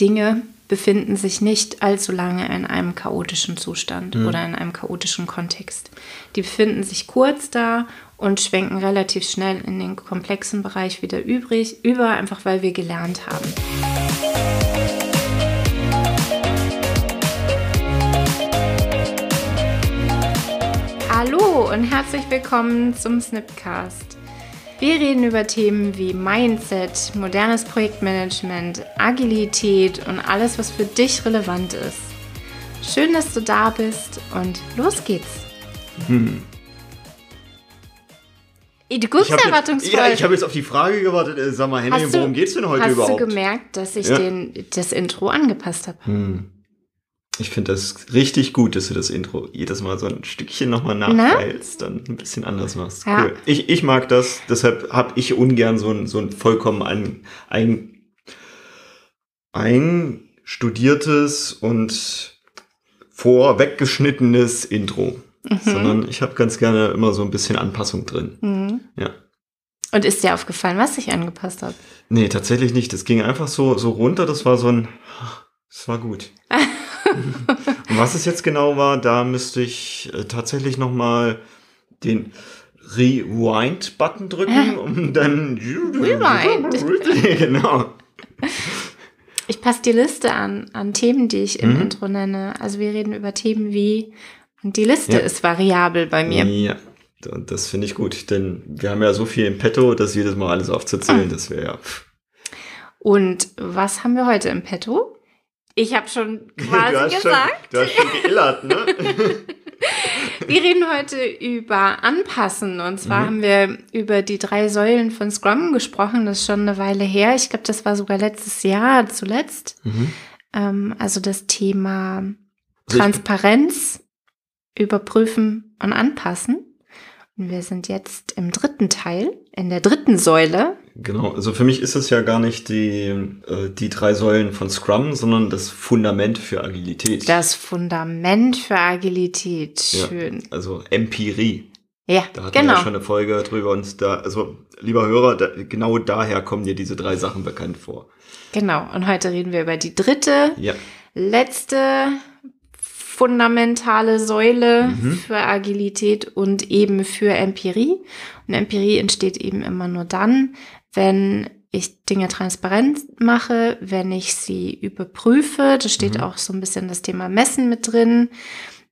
Dinge befinden sich nicht allzu lange in einem chaotischen Zustand mhm. oder in einem chaotischen Kontext. Die befinden sich kurz da und schwenken relativ schnell in den komplexen Bereich wieder übrig, über, einfach weil wir gelernt haben. Hallo und herzlich willkommen zum Snipcast. Wir reden über Themen wie Mindset, modernes Projektmanagement, Agilität und alles, was für dich relevant ist. Schön, dass du da bist und los geht's. Hm. Du guckst ich erwartungsvoll. Ja, ich habe jetzt auf die Frage gewartet. Äh, sag mal, Henning, worum geht's denn heute hast überhaupt? Hast du gemerkt, dass ich ja. den, das Intro angepasst habe? Hm. Ich finde das richtig gut, dass du das Intro jedes Mal so ein Stückchen nochmal nachfeilst, dann ein bisschen anders machst. Ja. Cool. Ich, ich mag das, deshalb habe ich ungern so ein, so ein vollkommen ein, ein, einstudiertes und vorweggeschnittenes Intro. Mhm. Sondern ich habe ganz gerne immer so ein bisschen Anpassung drin. Mhm. Ja. Und ist dir aufgefallen, was ich angepasst habe? Nee, tatsächlich nicht. Das ging einfach so, so runter. Das war so ein, das war gut. Und was es jetzt genau war, da müsste ich äh, tatsächlich noch mal den Rewind-Button drücken, um dann Rewind. genau. Ich passe die Liste an, an Themen, die ich im mhm. Intro nenne. Also wir reden über Themen wie, und die Liste ja. ist variabel bei mir. Ja, das finde ich gut, denn wir haben ja so viel im Petto, das jedes Mal alles aufzuzählen, ah. das wäre ja. Und was haben wir heute im Petto? Ich habe schon quasi du gesagt. Schon, du hast schon geillert, ne? wir reden heute über Anpassen. Und zwar mhm. haben wir über die drei Säulen von Scrum gesprochen. Das ist schon eine Weile her. Ich glaube, das war sogar letztes Jahr zuletzt. Mhm. Ähm, also das Thema Transparenz, überprüfen und anpassen. Und wir sind jetzt im dritten Teil, in der dritten Säule. Genau, also für mich ist es ja gar nicht die, äh, die drei Säulen von Scrum, sondern das Fundament für Agilität. Das Fundament für Agilität, schön. Ja, also Empirie. Ja, da hatten genau. wir ja schon eine Folge drüber und da, also lieber Hörer, da, genau daher kommen dir diese drei Sachen bekannt vor. Genau, und heute reden wir über die dritte, ja. letzte fundamentale Säule mhm. für Agilität und eben für Empirie. Und Empirie entsteht eben immer nur dann, wenn ich Dinge transparent mache, wenn ich sie überprüfe. Da steht mhm. auch so ein bisschen das Thema Messen mit drin.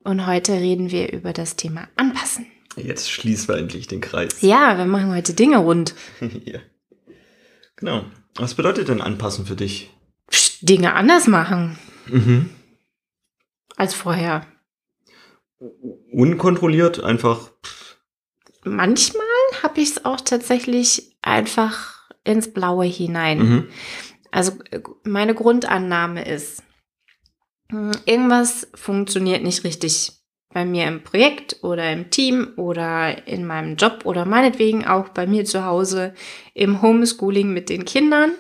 Und heute reden wir über das Thema Anpassen. Jetzt schließen wir endlich den Kreis. Ja, wir machen heute Dinge rund. ja. Genau. Was bedeutet denn Anpassen für dich? Dinge anders machen. Mhm als vorher. Unkontrolliert, einfach. Manchmal habe ich es auch tatsächlich einfach ins Blaue hinein. Mhm. Also meine Grundannahme ist, hm, irgendwas funktioniert nicht richtig bei mir im Projekt oder im Team oder in meinem Job oder meinetwegen auch bei mir zu Hause im Homeschooling mit den Kindern,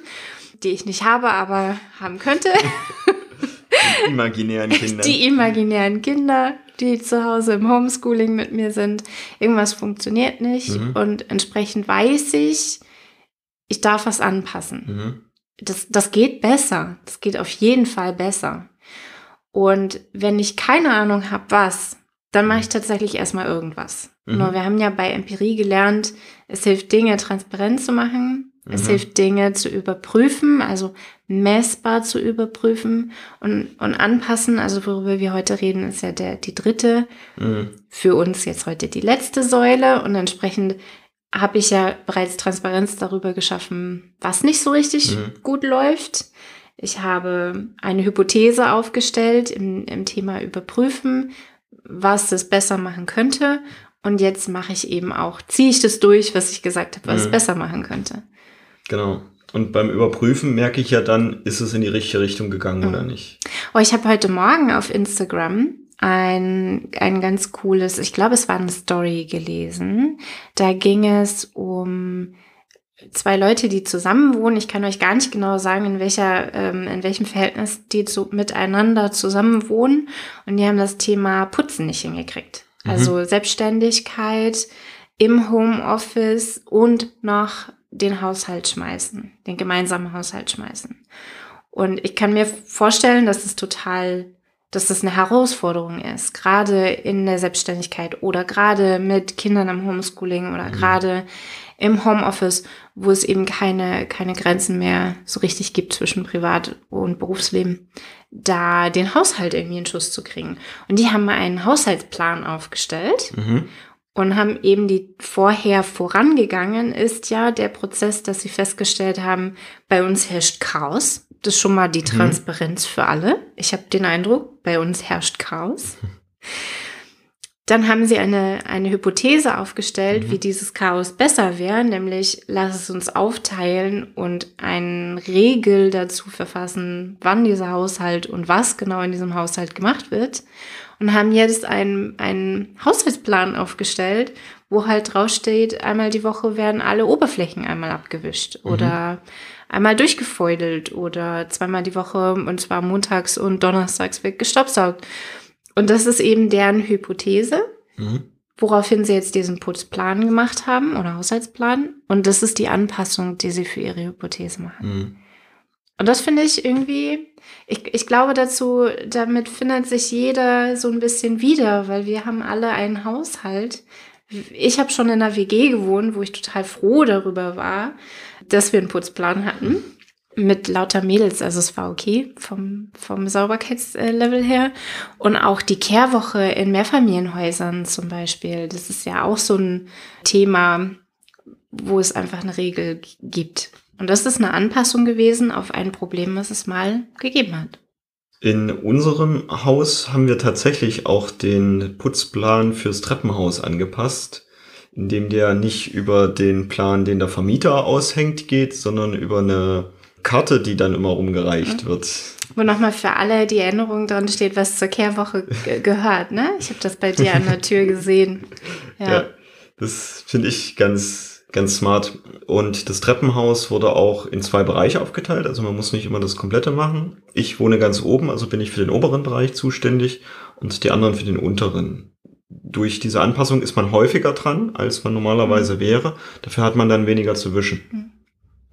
die ich nicht habe, aber haben könnte. Die imaginären Kinder. Die imaginären Kinder, die zu Hause im Homeschooling mit mir sind. Irgendwas funktioniert nicht mhm. und entsprechend weiß ich, ich darf was anpassen. Mhm. Das, das geht besser. Das geht auf jeden Fall besser. Und wenn ich keine Ahnung habe, was, dann mache ich tatsächlich erstmal irgendwas. Mhm. Nur wir haben ja bei Empirie gelernt, es hilft Dinge transparent zu machen, es mhm. hilft Dinge zu überprüfen, also messbar zu überprüfen und, und anpassen. Also worüber wir heute reden, ist ja der, die dritte, mhm. für uns jetzt heute die letzte Säule. Und entsprechend habe ich ja bereits Transparenz darüber geschaffen, was nicht so richtig mhm. gut läuft. Ich habe eine Hypothese aufgestellt im, im Thema Überprüfen, was es besser machen könnte. Und jetzt mache ich eben auch, ziehe ich das durch, was ich gesagt habe, was mhm. es besser machen könnte. Genau. Und beim Überprüfen merke ich ja dann, ist es in die richtige Richtung gegangen mhm. oder nicht. Oh, ich habe heute Morgen auf Instagram ein, ein ganz cooles, ich glaube, es war eine Story gelesen. Da ging es um zwei Leute, die zusammen wohnen. Ich kann euch gar nicht genau sagen, in welcher, ähm, in welchem Verhältnis die zu, miteinander zusammen wohnen. Und die haben das Thema Putzen nicht hingekriegt. Mhm. Also Selbstständigkeit im Homeoffice und noch den Haushalt schmeißen, den gemeinsamen Haushalt schmeißen. Und ich kann mir vorstellen, dass es total, dass das eine Herausforderung ist, gerade in der Selbstständigkeit oder gerade mit Kindern am Homeschooling oder mhm. gerade im Homeoffice, wo es eben keine, keine Grenzen mehr so richtig gibt zwischen Privat- und Berufsleben, da den Haushalt irgendwie in Schuss zu kriegen. Und die haben mal einen Haushaltsplan aufgestellt mhm. und haben eben die vorher vorangegangen ist ja der Prozess, dass sie festgestellt haben, bei uns herrscht Chaos. Ist schon mal die mhm. Transparenz mhm. für alle. Ich habe den Eindruck, bei uns herrscht Chaos. Dann haben sie eine, eine Hypothese aufgestellt, mhm. wie dieses Chaos besser wäre, nämlich lass es uns aufteilen und eine Regel dazu verfassen, wann dieser Haushalt und was genau in diesem Haushalt gemacht wird. Und haben jetzt einen, einen Haushaltsplan aufgestellt, wo halt draufsteht, einmal die Woche werden alle Oberflächen einmal abgewischt mhm. oder einmal durchgefeudelt oder zweimal die Woche und zwar montags und donnerstags wird gestaubsaugt. Und das ist eben deren Hypothese, mhm. woraufhin sie jetzt diesen Putzplan gemacht haben oder Haushaltsplan. Und das ist die Anpassung, die sie für ihre Hypothese machen. Mhm. Und das finde ich irgendwie, ich, ich glaube dazu, damit findet sich jeder so ein bisschen wieder, weil wir haben alle einen Haushalt. Ich habe schon in einer WG gewohnt, wo ich total froh darüber war, dass wir einen Putzplan hatten mit lauter Mädels, also es war okay vom, vom Sauberkeitslevel her. Und auch die Kehrwoche in Mehrfamilienhäusern zum Beispiel, das ist ja auch so ein Thema, wo es einfach eine Regel gibt. Und das ist eine Anpassung gewesen auf ein Problem, was es mal gegeben hat. In unserem Haus haben wir tatsächlich auch den Putzplan fürs Treppenhaus angepasst, indem der nicht über den Plan, den der Vermieter aushängt, geht, sondern über eine Karte, die dann immer rumgereicht mhm. wird. Wo nochmal für alle die Erinnerung dran steht, was zur Kehrwoche gehört, ne? Ich habe das bei dir an der Tür gesehen. Ja, ja das finde ich ganz, ganz smart. Und das Treppenhaus wurde auch in zwei Bereiche aufgeteilt. Also man muss nicht immer das komplette machen. Ich wohne ganz oben, also bin ich für den oberen Bereich zuständig und die anderen für den unteren. Durch diese Anpassung ist man häufiger dran, als man normalerweise mhm. wäre. Dafür hat man dann weniger zu wischen. Mhm.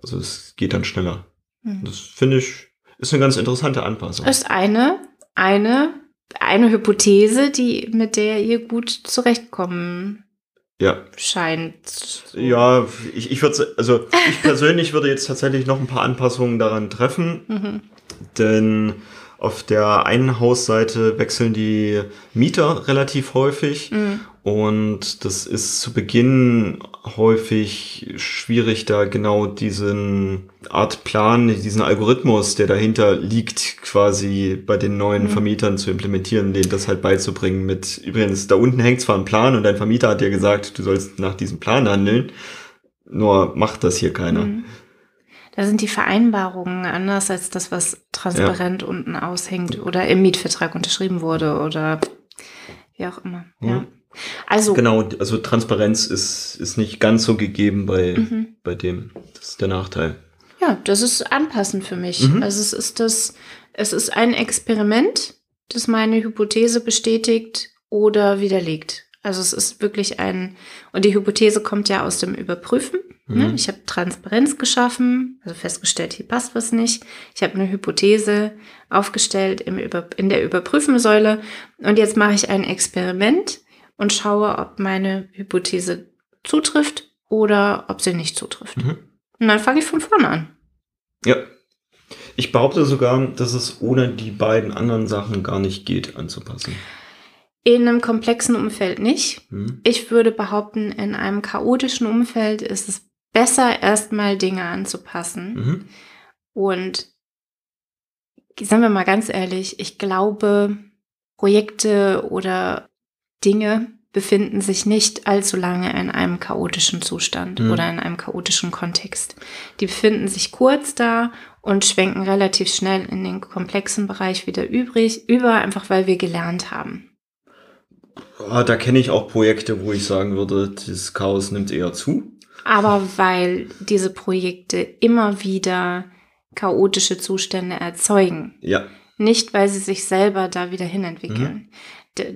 Also es geht dann schneller. Hm. Das finde ich, ist eine ganz interessante Anpassung. Ist eine, eine, eine Hypothese, die, mit der ihr gut zurechtkommen ja. scheint. Ja, ich, ich würde, also ich persönlich würde jetzt tatsächlich noch ein paar Anpassungen daran treffen, mhm. denn auf der einen Hausseite wechseln die Mieter relativ häufig mhm. Und das ist zu Beginn häufig schwierig, da genau diesen Art Plan, diesen Algorithmus, der dahinter liegt, quasi bei den neuen mhm. Vermietern zu implementieren, denen das halt beizubringen mit, übrigens, da unten hängt zwar ein Plan und dein Vermieter hat dir gesagt, du sollst nach diesem Plan handeln, nur macht das hier keiner. Mhm. Da sind die Vereinbarungen anders als das, was transparent ja. unten aushängt oder im Mietvertrag unterschrieben wurde oder wie auch immer. Mhm. Ja. Also genau, also Transparenz ist, ist nicht ganz so gegeben bei, mhm. bei dem. Das ist der Nachteil. Ja, das ist anpassend für mich. Mhm. Also es ist das, es ist ein Experiment, das meine Hypothese bestätigt oder widerlegt. Also es ist wirklich ein, und die Hypothese kommt ja aus dem Überprüfen. Ne? Mhm. Ich habe Transparenz geschaffen, also festgestellt, hier passt was nicht. Ich habe eine Hypothese aufgestellt im Über, in der Überprüfensäule und jetzt mache ich ein Experiment und schaue, ob meine Hypothese zutrifft oder ob sie nicht zutrifft. Mhm. Und dann fange ich von vorne an. Ja. Ich behaupte sogar, dass es ohne die beiden anderen Sachen gar nicht geht anzupassen. In einem komplexen Umfeld nicht. Mhm. Ich würde behaupten, in einem chaotischen Umfeld ist es besser, erstmal Dinge anzupassen. Mhm. Und sagen wir mal ganz ehrlich, ich glaube, Projekte oder Dinge befinden sich nicht allzu lange in einem chaotischen Zustand mhm. oder in einem chaotischen Kontext. Die befinden sich kurz da und schwenken relativ schnell in den komplexen Bereich wieder übrig, über, einfach weil wir gelernt haben. Ah, da kenne ich auch Projekte, wo ich sagen würde, das Chaos nimmt eher zu. Aber weil diese Projekte immer wieder chaotische Zustände erzeugen. Ja. Nicht, weil sie sich selber da wieder hinentwickeln. Mhm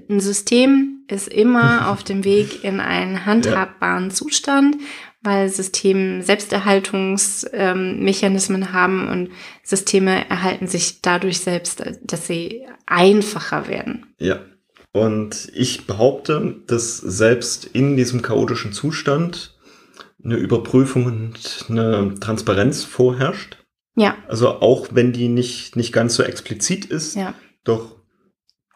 ein System ist immer auf dem Weg in einen handhabbaren ja. Zustand, weil Systeme Selbsterhaltungsmechanismen ähm, haben und Systeme erhalten sich dadurch selbst, dass sie einfacher werden. Ja. Und ich behaupte, dass selbst in diesem chaotischen Zustand eine Überprüfung und eine Transparenz vorherrscht. Ja. Also auch wenn die nicht, nicht ganz so explizit ist, ja. doch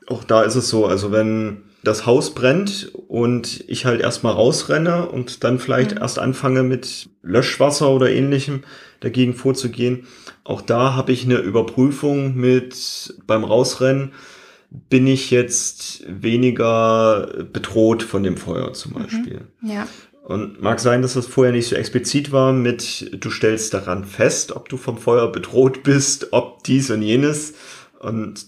auch da ist es so. Also wenn das Haus brennt und ich halt erstmal rausrenne und dann vielleicht mhm. erst anfange mit Löschwasser oder ähnlichem dagegen vorzugehen. Auch da habe ich eine Überprüfung mit beim Rausrennen bin ich jetzt weniger bedroht von dem Feuer zum mhm. Beispiel. Mhm. Ja. Und mag sein, dass das vorher nicht so explizit war mit, du stellst daran fest, ob du vom Feuer bedroht bist, ob dies und jenes. Und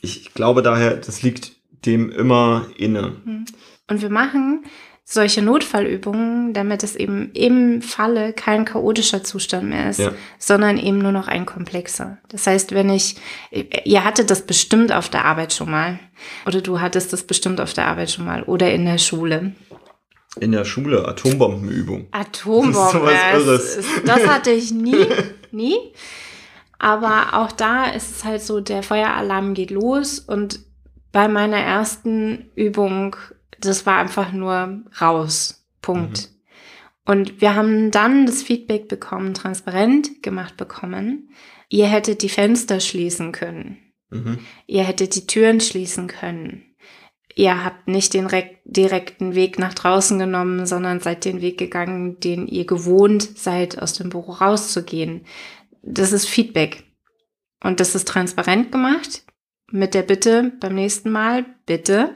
ich glaube daher, das liegt dem immer inne. Mhm. Und wir machen solche Notfallübungen, damit es eben im Falle kein chaotischer Zustand mehr ist, ja. sondern eben nur noch ein komplexer. Das heißt, wenn ich, ihr hattet das bestimmt auf der Arbeit schon mal, oder du hattest das bestimmt auf der Arbeit schon mal, oder in der Schule. In der Schule, Atombombenübung. Atombomben, das, ist, das hatte ich nie, nie. Aber auch da ist es halt so, der Feueralarm geht los und bei meiner ersten Übung, das war einfach nur raus. Punkt. Mhm. Und wir haben dann das Feedback bekommen, transparent gemacht bekommen. Ihr hättet die Fenster schließen können. Mhm. Ihr hättet die Türen schließen können. Ihr habt nicht den direkten Weg nach draußen genommen, sondern seid den Weg gegangen, den ihr gewohnt seid, aus dem Büro rauszugehen. Das ist Feedback. Und das ist transparent gemacht mit der Bitte beim nächsten Mal bitte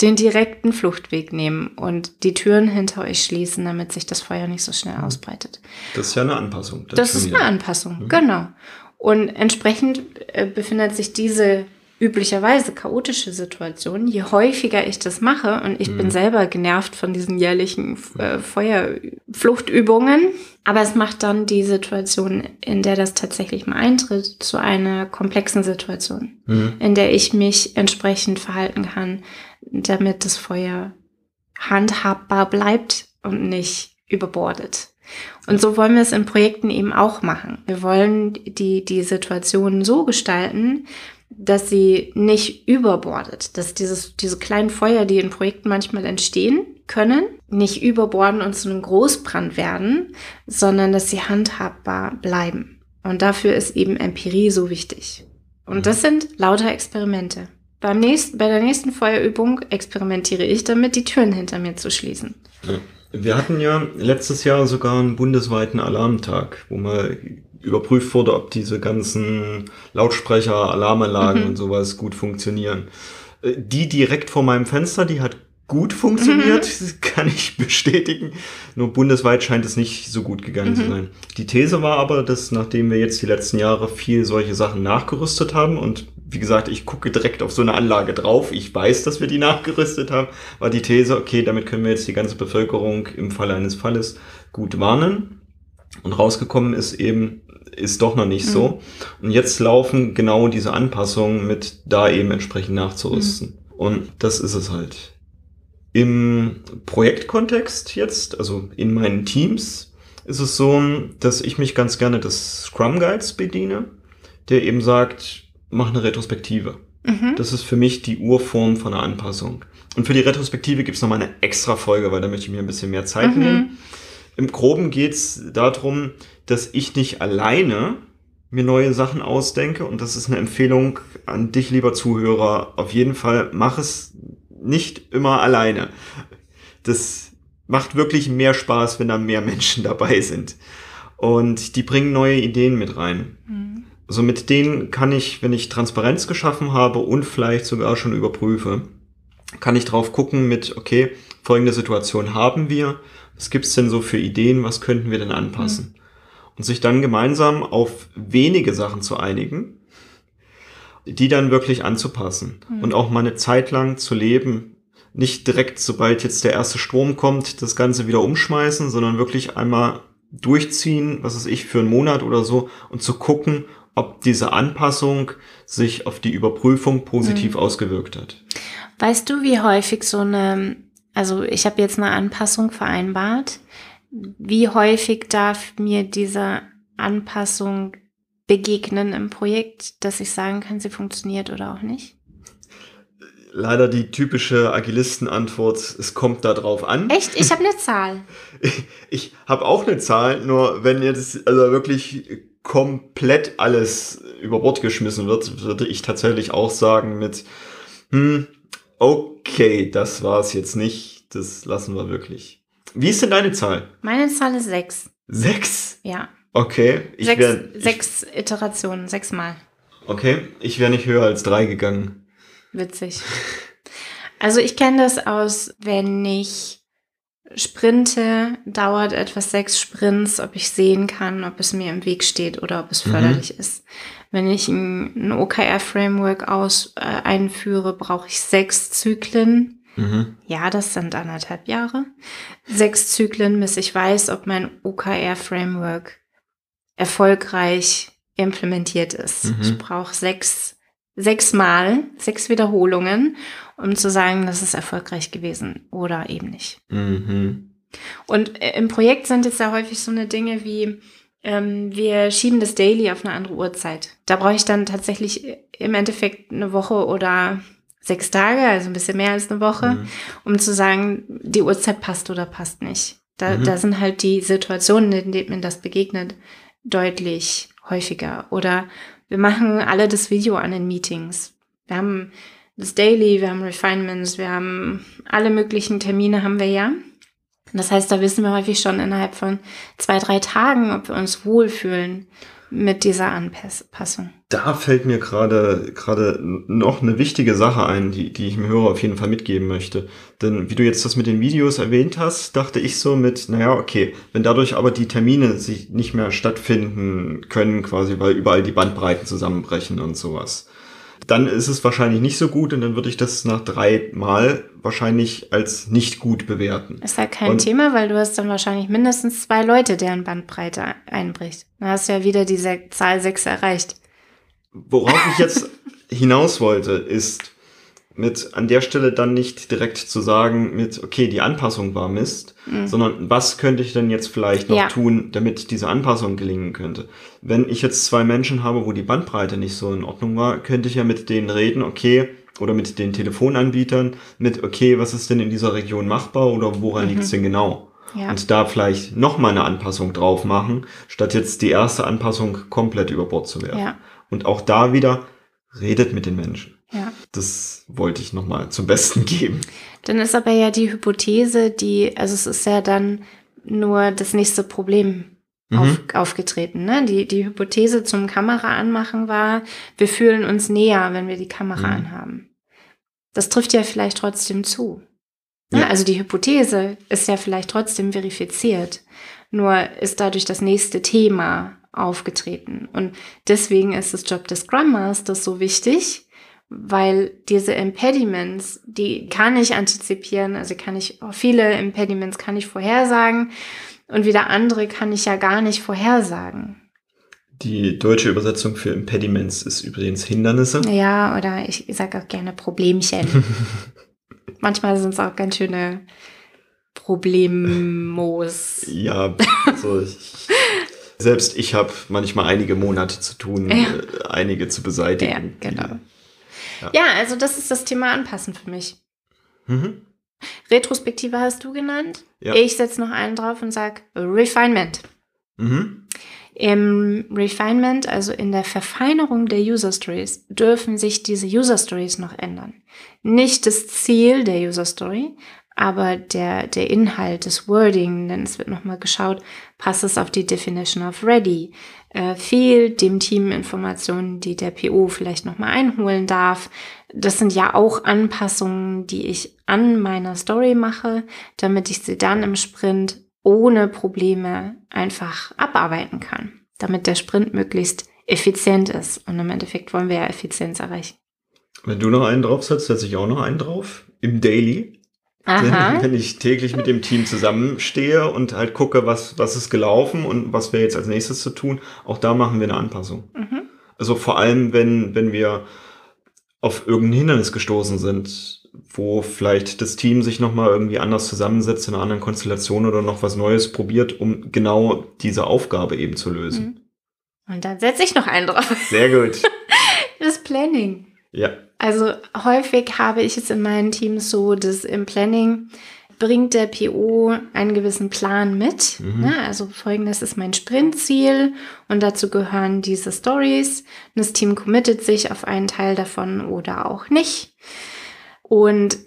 den direkten Fluchtweg nehmen und die Türen hinter euch schließen, damit sich das Feuer nicht so schnell mhm. ausbreitet. Das ist ja eine Anpassung. Das, das ist eine Anpassung, mhm. genau. Und entsprechend äh, befindet sich diese üblicherweise chaotische Situation, je häufiger ich das mache, und ich mhm. bin selber genervt von diesen jährlichen äh, Feuerfluchtübungen, aber es macht dann die Situation, in der das tatsächlich mal eintritt, zu einer komplexen Situation, mhm. in der ich mich entsprechend verhalten kann, damit das Feuer handhabbar bleibt und nicht überbordet. Und so wollen wir es in Projekten eben auch machen. Wir wollen die, die Situation so gestalten, dass sie nicht überbordet, dass dieses, diese kleinen Feuer, die in Projekten manchmal entstehen können, nicht überborden und zu einem Großbrand werden, sondern dass sie handhabbar bleiben. Und dafür ist eben Empirie so wichtig. Und das sind lauter Experimente. Beim nächsten, bei der nächsten Feuerübung experimentiere ich damit, die Türen hinter mir zu schließen. Wir hatten ja letztes Jahr sogar einen bundesweiten Alarmtag, wo mal überprüft wurde, ob diese ganzen Lautsprecher, Alarmanlagen mhm. und sowas gut funktionieren. Äh, die direkt vor meinem Fenster, die hat gut funktioniert, mhm. kann ich bestätigen. Nur bundesweit scheint es nicht so gut gegangen mhm. zu sein. Die These war aber, dass nachdem wir jetzt die letzten Jahre viel solche Sachen nachgerüstet haben und wie gesagt, ich gucke direkt auf so eine Anlage drauf, ich weiß, dass wir die nachgerüstet haben, war die These, okay, damit können wir jetzt die ganze Bevölkerung im Falle eines Falles gut warnen. Und rausgekommen ist eben, ist doch noch nicht mhm. so. Und jetzt laufen genau diese Anpassungen mit da eben entsprechend nachzurüsten. Mhm. Und das ist es halt. Im Projektkontext jetzt, also in meinen Teams, ist es so, dass ich mich ganz gerne des Scrum Guides bediene, der eben sagt, mach eine Retrospektive. Mhm. Das ist für mich die Urform von einer Anpassung. Und für die Retrospektive gibt es nochmal eine extra Folge, weil da möchte ich mir ein bisschen mehr Zeit mhm. nehmen. Im Groben geht es darum, dass ich nicht alleine mir neue Sachen ausdenke und das ist eine Empfehlung an dich, lieber Zuhörer. Auf jeden Fall mach es nicht immer alleine. Das macht wirklich mehr Spaß, wenn da mehr Menschen dabei sind. Und die bringen neue Ideen mit rein. Mhm. Also mit denen kann ich, wenn ich Transparenz geschaffen habe und vielleicht sogar schon überprüfe, kann ich drauf gucken mit, okay, folgende Situation haben wir. Was gibt's denn so für Ideen? Was könnten wir denn anpassen? Mhm und sich dann gemeinsam auf wenige Sachen zu einigen, die dann wirklich anzupassen mhm. und auch mal eine Zeit lang zu leben. Nicht direkt, sobald jetzt der erste Strom kommt, das Ganze wieder umschmeißen, sondern wirklich einmal durchziehen, was ist ich, für einen Monat oder so und zu gucken, ob diese Anpassung sich auf die Überprüfung positiv mhm. ausgewirkt hat. Weißt du, wie häufig so eine, also ich habe jetzt eine Anpassung vereinbart, wie häufig darf mir diese Anpassung begegnen im Projekt, dass ich sagen kann, sie funktioniert oder auch nicht? Leider die typische Agilisten-Antwort, es kommt da drauf an. Echt? Ich habe eine Zahl. ich ich habe auch eine Zahl, nur wenn jetzt also wirklich komplett alles über Bord geschmissen wird, würde ich tatsächlich auch sagen mit, hm, okay, das war es jetzt nicht, das lassen wir wirklich. Wie ist denn deine Zahl? Meine Zahl ist sechs. Sechs? Ja. Okay. Ich sechs, wär, ich, sechs Iterationen, sechsmal. Okay, ich wäre nicht höher als drei gegangen. Witzig. Also ich kenne das aus, wenn ich sprinte, dauert etwas sechs Sprints, ob ich sehen kann, ob es mir im Weg steht oder ob es mhm. förderlich mhm. ist. Wenn ich ein, ein OKR-Framework aus äh, einführe, brauche ich sechs Zyklen. Mhm. Ja, das sind anderthalb Jahre. Sechs Zyklen, bis ich weiß, ob mein OKR-Framework erfolgreich implementiert ist. Mhm. Ich brauche sechs, sechs Mal, sechs Wiederholungen, um zu sagen, das ist erfolgreich gewesen oder eben nicht. Mhm. Und äh, im Projekt sind jetzt ja häufig so eine Dinge wie, ähm, wir schieben das Daily auf eine andere Uhrzeit. Da brauche ich dann tatsächlich im Endeffekt eine Woche oder sechs Tage, also ein bisschen mehr als eine Woche, mhm. um zu sagen, die Uhrzeit passt oder passt nicht. Da, mhm. da sind halt die Situationen, in denen mir das begegnet, deutlich häufiger. Oder wir machen alle das Video an den Meetings. Wir haben das Daily, wir haben Refinements, wir haben alle möglichen Termine haben wir ja. Das heißt, da wissen wir häufig schon innerhalb von zwei, drei Tagen, ob wir uns wohlfühlen mit dieser Anpassung. Da fällt mir gerade gerade noch eine wichtige Sache ein, die, die ich dem Hörer auf jeden Fall mitgeben möchte. Denn wie du jetzt das mit den Videos erwähnt hast, dachte ich so mit, naja, okay, wenn dadurch aber die Termine sich nicht mehr stattfinden können, quasi, weil überall die Bandbreiten zusammenbrechen und sowas dann ist es wahrscheinlich nicht so gut und dann würde ich das nach drei Mal wahrscheinlich als nicht gut bewerten. Ist halt kein und Thema, weil du hast dann wahrscheinlich mindestens zwei Leute, deren Bandbreite einbricht. Dann hast du ja wieder diese Zahl sechs erreicht. Worauf ich jetzt hinaus wollte, ist, mit an der Stelle dann nicht direkt zu sagen mit, okay, die Anpassung war Mist, mhm. sondern was könnte ich denn jetzt vielleicht noch ja. tun, damit diese Anpassung gelingen könnte. Wenn ich jetzt zwei Menschen habe, wo die Bandbreite nicht so in Ordnung war, könnte ich ja mit denen reden, okay, oder mit den Telefonanbietern, mit, okay, was ist denn in dieser Region machbar oder woran mhm. liegt es denn genau? Ja. Und da vielleicht nochmal eine Anpassung drauf machen, statt jetzt die erste Anpassung komplett über Bord zu werfen. Ja. Und auch da wieder, redet mit den Menschen. Ja. Das wollte ich nochmal zum Besten geben. Dann ist aber ja die Hypothese, die, also es ist ja dann nur das nächste Problem mhm. auf, aufgetreten. Ne? Die, die Hypothese zum Kamera anmachen war, wir fühlen uns näher, wenn wir die Kamera mhm. anhaben. Das trifft ja vielleicht trotzdem zu. Ne? Ja. Also die Hypothese ist ja vielleicht trotzdem verifiziert. Nur ist dadurch das nächste Thema aufgetreten. Und deswegen ist das Job des Scrum Masters so wichtig, weil diese Impediments, die kann ich antizipieren, also kann ich, viele Impediments kann ich vorhersagen und wieder andere kann ich ja gar nicht vorhersagen. Die deutsche Übersetzung für Impediments ist übrigens Hindernisse. Ja, oder ich sage auch gerne Problemchen. Manchmal sind es auch ganz schöne Problemos. Ja, also ich, selbst ich habe manchmal einige Monate zu tun, ja. äh, einige zu beseitigen. Ja, genau. Ja. ja. also das ist das Thema Anpassen für mich. Mhm. Retrospektive hast du genannt. Ja. Ich setze noch einen drauf und sage Refinement. Mhm. Im Refinement, also in der Verfeinerung der User Stories, dürfen sich diese User Stories noch ändern. Nicht das Ziel der User Story, aber der, der Inhalt, das Wording, denn es wird nochmal geschaut, passt es auf die Definition of Ready, äh, fehlt dem Team Informationen, die der PO vielleicht nochmal einholen darf. Das sind ja auch Anpassungen, die ich an meiner Story mache, damit ich sie dann im Sprint ohne Probleme einfach abarbeiten kann, damit der Sprint möglichst effizient ist. Und im Endeffekt wollen wir ja Effizienz erreichen. Wenn du noch einen draufsetzt, setze ich auch noch einen drauf. Im Daily. Aha. Wenn ich täglich mit dem Team zusammenstehe und halt gucke, was, was ist gelaufen und was wäre jetzt als nächstes zu tun, auch da machen wir eine Anpassung. Mhm. Also vor allem, wenn, wenn wir auf irgendein Hindernis gestoßen sind, wo vielleicht das Team sich nochmal irgendwie anders zusammensetzt in einer anderen Konstellation oder noch was Neues probiert, um genau diese Aufgabe eben zu lösen. Mhm. Und dann setze ich noch einen drauf. Sehr gut. das Planning. Ja. Also häufig habe ich es in meinen Teams so, dass im Planning bringt der PO einen gewissen Plan mit. Mhm. Ne? Also folgendes ist mein Sprintziel und dazu gehören diese Stories. Das Team committet sich auf einen Teil davon oder auch nicht. Und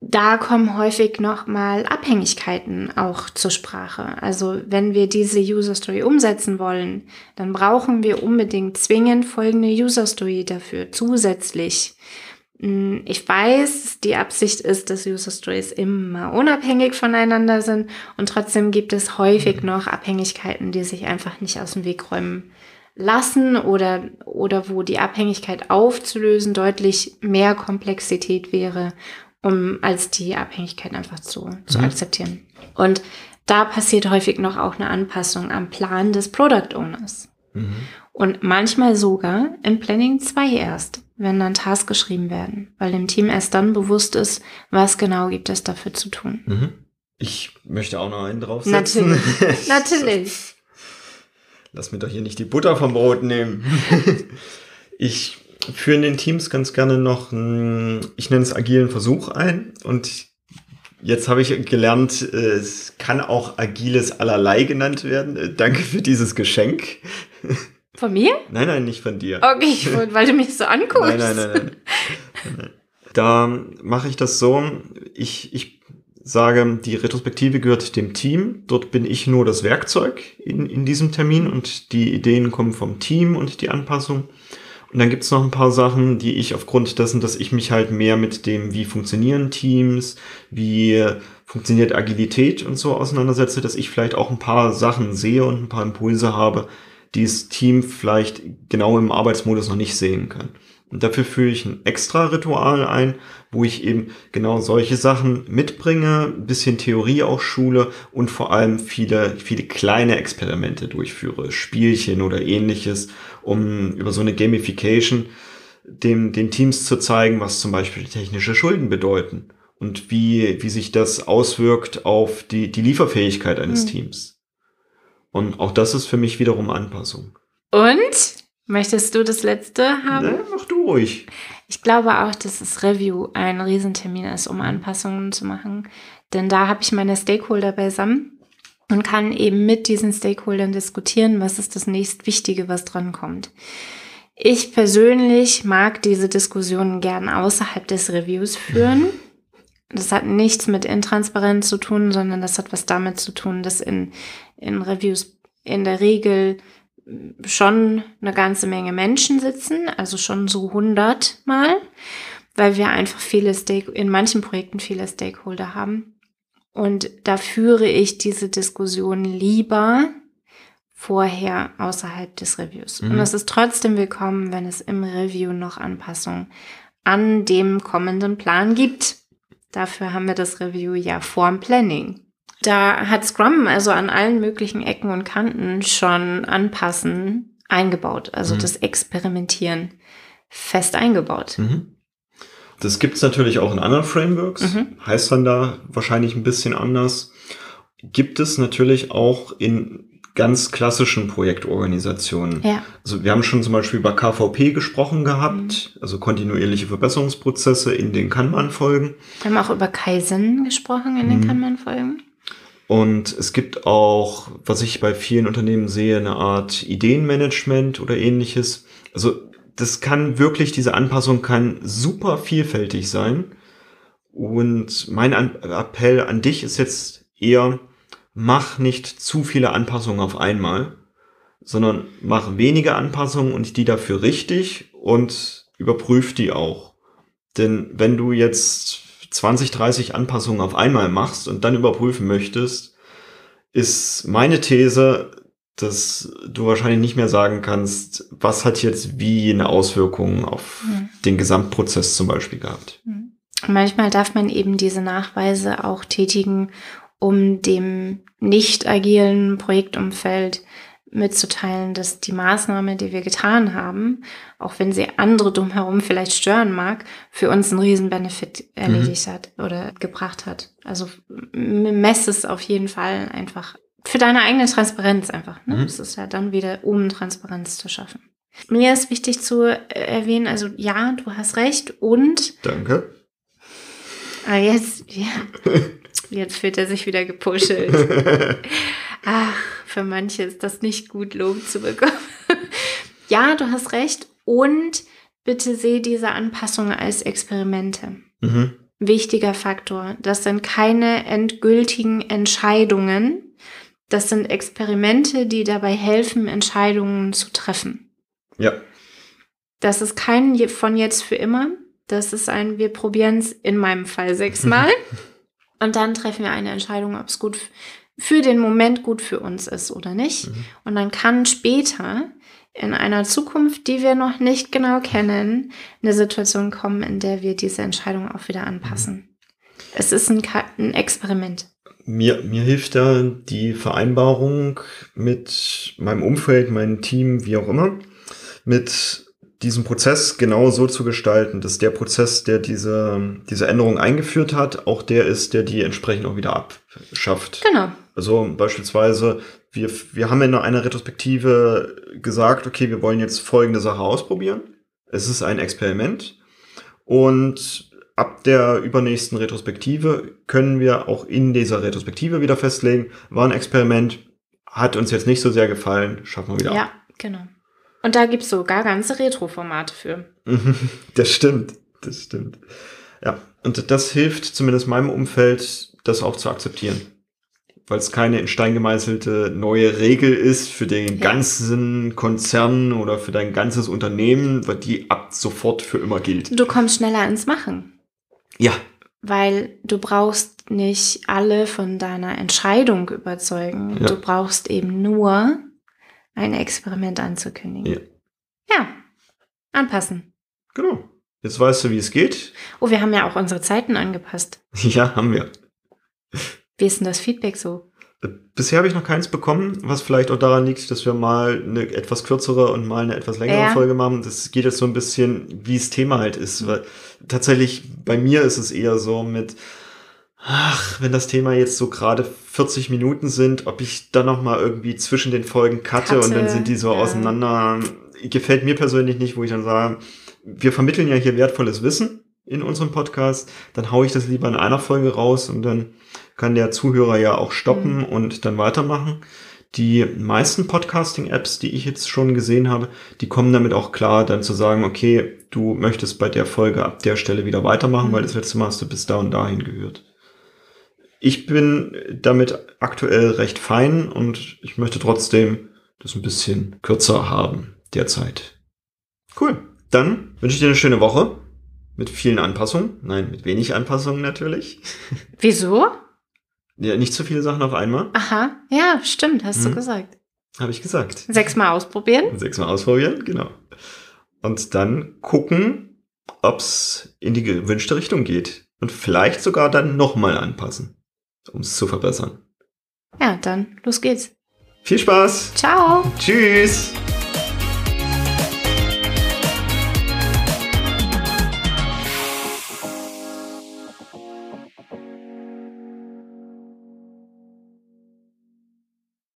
da kommen häufig nochmal Abhängigkeiten auch zur Sprache. Also wenn wir diese User Story umsetzen wollen, dann brauchen wir unbedingt zwingend folgende User Story dafür zusätzlich. Hm, ich weiß, die Absicht ist, dass User Stories immer unabhängig voneinander sind und trotzdem gibt es häufig mhm. noch Abhängigkeiten, die sich einfach nicht aus dem Weg räumen lassen oder, oder wo die Abhängigkeit aufzulösen deutlich mehr Komplexität wäre, um als die Abhängigkeit einfach zu, zu mhm. akzeptieren. Und da passiert häufig noch auch eine Anpassung am Plan des Product Owners. Mhm. Und manchmal sogar im Planning 2 erst wenn dann Tasks geschrieben werden, weil dem Team erst dann bewusst ist, was genau gibt es dafür zu tun. Mhm. Ich möchte auch noch einen draufsetzen. Natürlich. Natürlich. Lass mir doch hier nicht die Butter vom Brot nehmen. ich führe in den Teams ganz gerne noch, einen, ich nenne es agilen Versuch ein und Jetzt habe ich gelernt, es kann auch agiles allerlei genannt werden. Danke für dieses Geschenk. Von mir? Nein, nein, nicht von dir. Okay, weil du mich so anguckst. Nein, nein, nein. nein. nein. Da mache ich das so, ich, ich sage, die Retrospektive gehört dem Team. Dort bin ich nur das Werkzeug in, in diesem Termin und die Ideen kommen vom Team und die Anpassung. Und dann gibt's noch ein paar Sachen, die ich aufgrund dessen, dass ich mich halt mehr mit dem, wie funktionieren Teams, wie funktioniert Agilität und so auseinandersetze, dass ich vielleicht auch ein paar Sachen sehe und ein paar Impulse habe, die das Team vielleicht genau im Arbeitsmodus noch nicht sehen kann. Und dafür führe ich ein extra Ritual ein, wo ich eben genau solche Sachen mitbringe, bisschen Theorie auch schule und vor allem viele, viele kleine Experimente durchführe, Spielchen oder ähnliches, um über so eine Gamification dem, den Teams zu zeigen, was zum Beispiel technische Schulden bedeuten und wie, wie sich das auswirkt auf die, die Lieferfähigkeit eines mhm. Teams. Und auch das ist für mich wiederum Anpassung. Und? Möchtest du das letzte haben? Ne, mach du ruhig. Ich glaube auch, dass das Review ein Riesentermin ist, um Anpassungen zu machen. Denn da habe ich meine Stakeholder beisammen und kann eben mit diesen Stakeholdern diskutieren, was ist das nächst Wichtige, was drankommt. Ich persönlich mag diese Diskussionen gern außerhalb des Reviews führen. Das hat nichts mit Intransparenz zu tun, sondern das hat was damit zu tun, dass in, in Reviews in der Regel schon eine ganze Menge Menschen sitzen, also schon so 100 Mal, weil wir einfach viele Stake in manchen Projekten viele Stakeholder haben. Und da führe ich diese Diskussion lieber vorher außerhalb des Reviews. Mhm. Und es ist trotzdem willkommen, wenn es im Review noch Anpassungen an dem kommenden Plan gibt. Dafür haben wir das Review ja vorm Planning. Da hat Scrum also an allen möglichen Ecken und Kanten schon anpassen eingebaut, also mhm. das Experimentieren fest eingebaut. Mhm. Das gibt's natürlich auch in anderen Frameworks, mhm. heißt dann da wahrscheinlich ein bisschen anders. Gibt es natürlich auch in ganz klassischen Projektorganisationen. Ja. Also wir haben schon zum Beispiel über KVP gesprochen gehabt, mhm. also kontinuierliche Verbesserungsprozesse in den Kanban-Folgen. Wir haben auch über Kaizen gesprochen in den mhm. Kanban-Folgen. Und es gibt auch, was ich bei vielen Unternehmen sehe, eine Art Ideenmanagement oder ähnliches. Also das kann wirklich, diese Anpassung kann super vielfältig sein. Und mein Appell an dich ist jetzt eher, mach nicht zu viele Anpassungen auf einmal, sondern mach wenige Anpassungen und die dafür richtig und überprüf die auch. Denn wenn du jetzt 20, 30 Anpassungen auf einmal machst und dann überprüfen möchtest, ist meine These, dass du wahrscheinlich nicht mehr sagen kannst, was hat jetzt wie eine Auswirkung auf mhm. den Gesamtprozess zum Beispiel gehabt. Mhm. Manchmal darf man eben diese Nachweise auch tätigen, um dem nicht agilen Projektumfeld mitzuteilen, dass die Maßnahme, die wir getan haben, auch wenn sie andere drumherum vielleicht stören mag, für uns einen riesen Benefit erledigt mhm. hat oder gebracht hat. Also messe es auf jeden Fall einfach für deine eigene Transparenz einfach. Ne? Mhm. Das ist ja dann wieder, um Transparenz zu schaffen. Mir ist wichtig zu erwähnen, also ja, du hast recht und. Danke. Ah, jetzt, ja. Jetzt fühlt er sich wieder gepuschelt. Ach, für manche ist das nicht gut, Lob zu bekommen. ja, du hast recht. Und bitte sehe diese Anpassungen als Experimente. Mhm. Wichtiger Faktor. Das sind keine endgültigen Entscheidungen. Das sind Experimente, die dabei helfen, Entscheidungen zu treffen. Ja. Das ist kein von jetzt für immer. Das ist ein, wir probieren es in meinem Fall sechsmal. und dann treffen wir eine Entscheidung, ob es gut für den Moment gut für uns ist oder nicht. Mhm. Und dann kann später in einer Zukunft, die wir noch nicht genau kennen, eine Situation kommen, in der wir diese Entscheidung auch wieder anpassen. Mhm. Es ist ein, ein Experiment. Mir, mir hilft da die Vereinbarung mit meinem Umfeld, meinem Team, wie auch immer, mit diesen Prozess genau so zu gestalten, dass der Prozess, der diese, diese Änderung eingeführt hat, auch der ist, der die entsprechend auch wieder abschafft. Genau. Also beispielsweise, wir, wir haben in einer Retrospektive gesagt, okay, wir wollen jetzt folgende Sache ausprobieren. Es ist ein Experiment. Und ab der übernächsten Retrospektive können wir auch in dieser Retrospektive wieder festlegen, war ein Experiment, hat uns jetzt nicht so sehr gefallen, schaffen wir wieder ja, ab. Ja, genau. Und da gibt es sogar ganze Retro-Formate für. das stimmt, das stimmt. Ja, und das hilft zumindest meinem Umfeld, das auch zu akzeptieren. Weil es keine in Stein gemeißelte neue Regel ist für den ja. ganzen Konzern oder für dein ganzes Unternehmen, weil die ab sofort für immer gilt. Du kommst schneller ins Machen. Ja. Weil du brauchst nicht alle von deiner Entscheidung überzeugen. Ja. Du brauchst eben nur ein Experiment anzukündigen. Ja. ja, anpassen. Genau. Jetzt weißt du, wie es geht. Oh, wir haben ja auch unsere Zeiten angepasst. Ja, haben wir. Wie ist denn das Feedback so? Bisher habe ich noch keins bekommen, was vielleicht auch daran liegt, dass wir mal eine etwas kürzere und mal eine etwas längere ja. Folge machen. Das geht jetzt so ein bisschen, wie das Thema halt ist. Weil tatsächlich bei mir ist es eher so mit, ach, wenn das Thema jetzt so gerade 40 Minuten sind, ob ich dann noch mal irgendwie zwischen den Folgen cutte, cutte und dann sind die so ja. auseinander. Gefällt mir persönlich nicht, wo ich dann sage, wir vermitteln ja hier wertvolles Wissen in unserem Podcast, dann haue ich das lieber in einer Folge raus und dann kann der Zuhörer ja auch stoppen mhm. und dann weitermachen. Die meisten Podcasting-Apps, die ich jetzt schon gesehen habe, die kommen damit auch klar, dann zu sagen, okay, du möchtest bei der Folge ab der Stelle wieder weitermachen, mhm. weil das letzte Mal hast du bis da und dahin gehört. Ich bin damit aktuell recht fein und ich möchte trotzdem das ein bisschen kürzer haben derzeit. Cool. Dann wünsche ich dir eine schöne Woche mit vielen Anpassungen. Nein, mit wenig Anpassungen natürlich. Wieso? Ja, nicht zu viele Sachen auf einmal. Aha, ja, stimmt, hast hm. du gesagt. Habe ich gesagt. Sechsmal ausprobieren? Sechsmal ausprobieren, genau. Und dann gucken, ob es in die gewünschte Richtung geht. Und vielleicht sogar dann nochmal anpassen um es zu verbessern. Ja, dann los geht's. Viel Spaß. Ciao. Tschüss.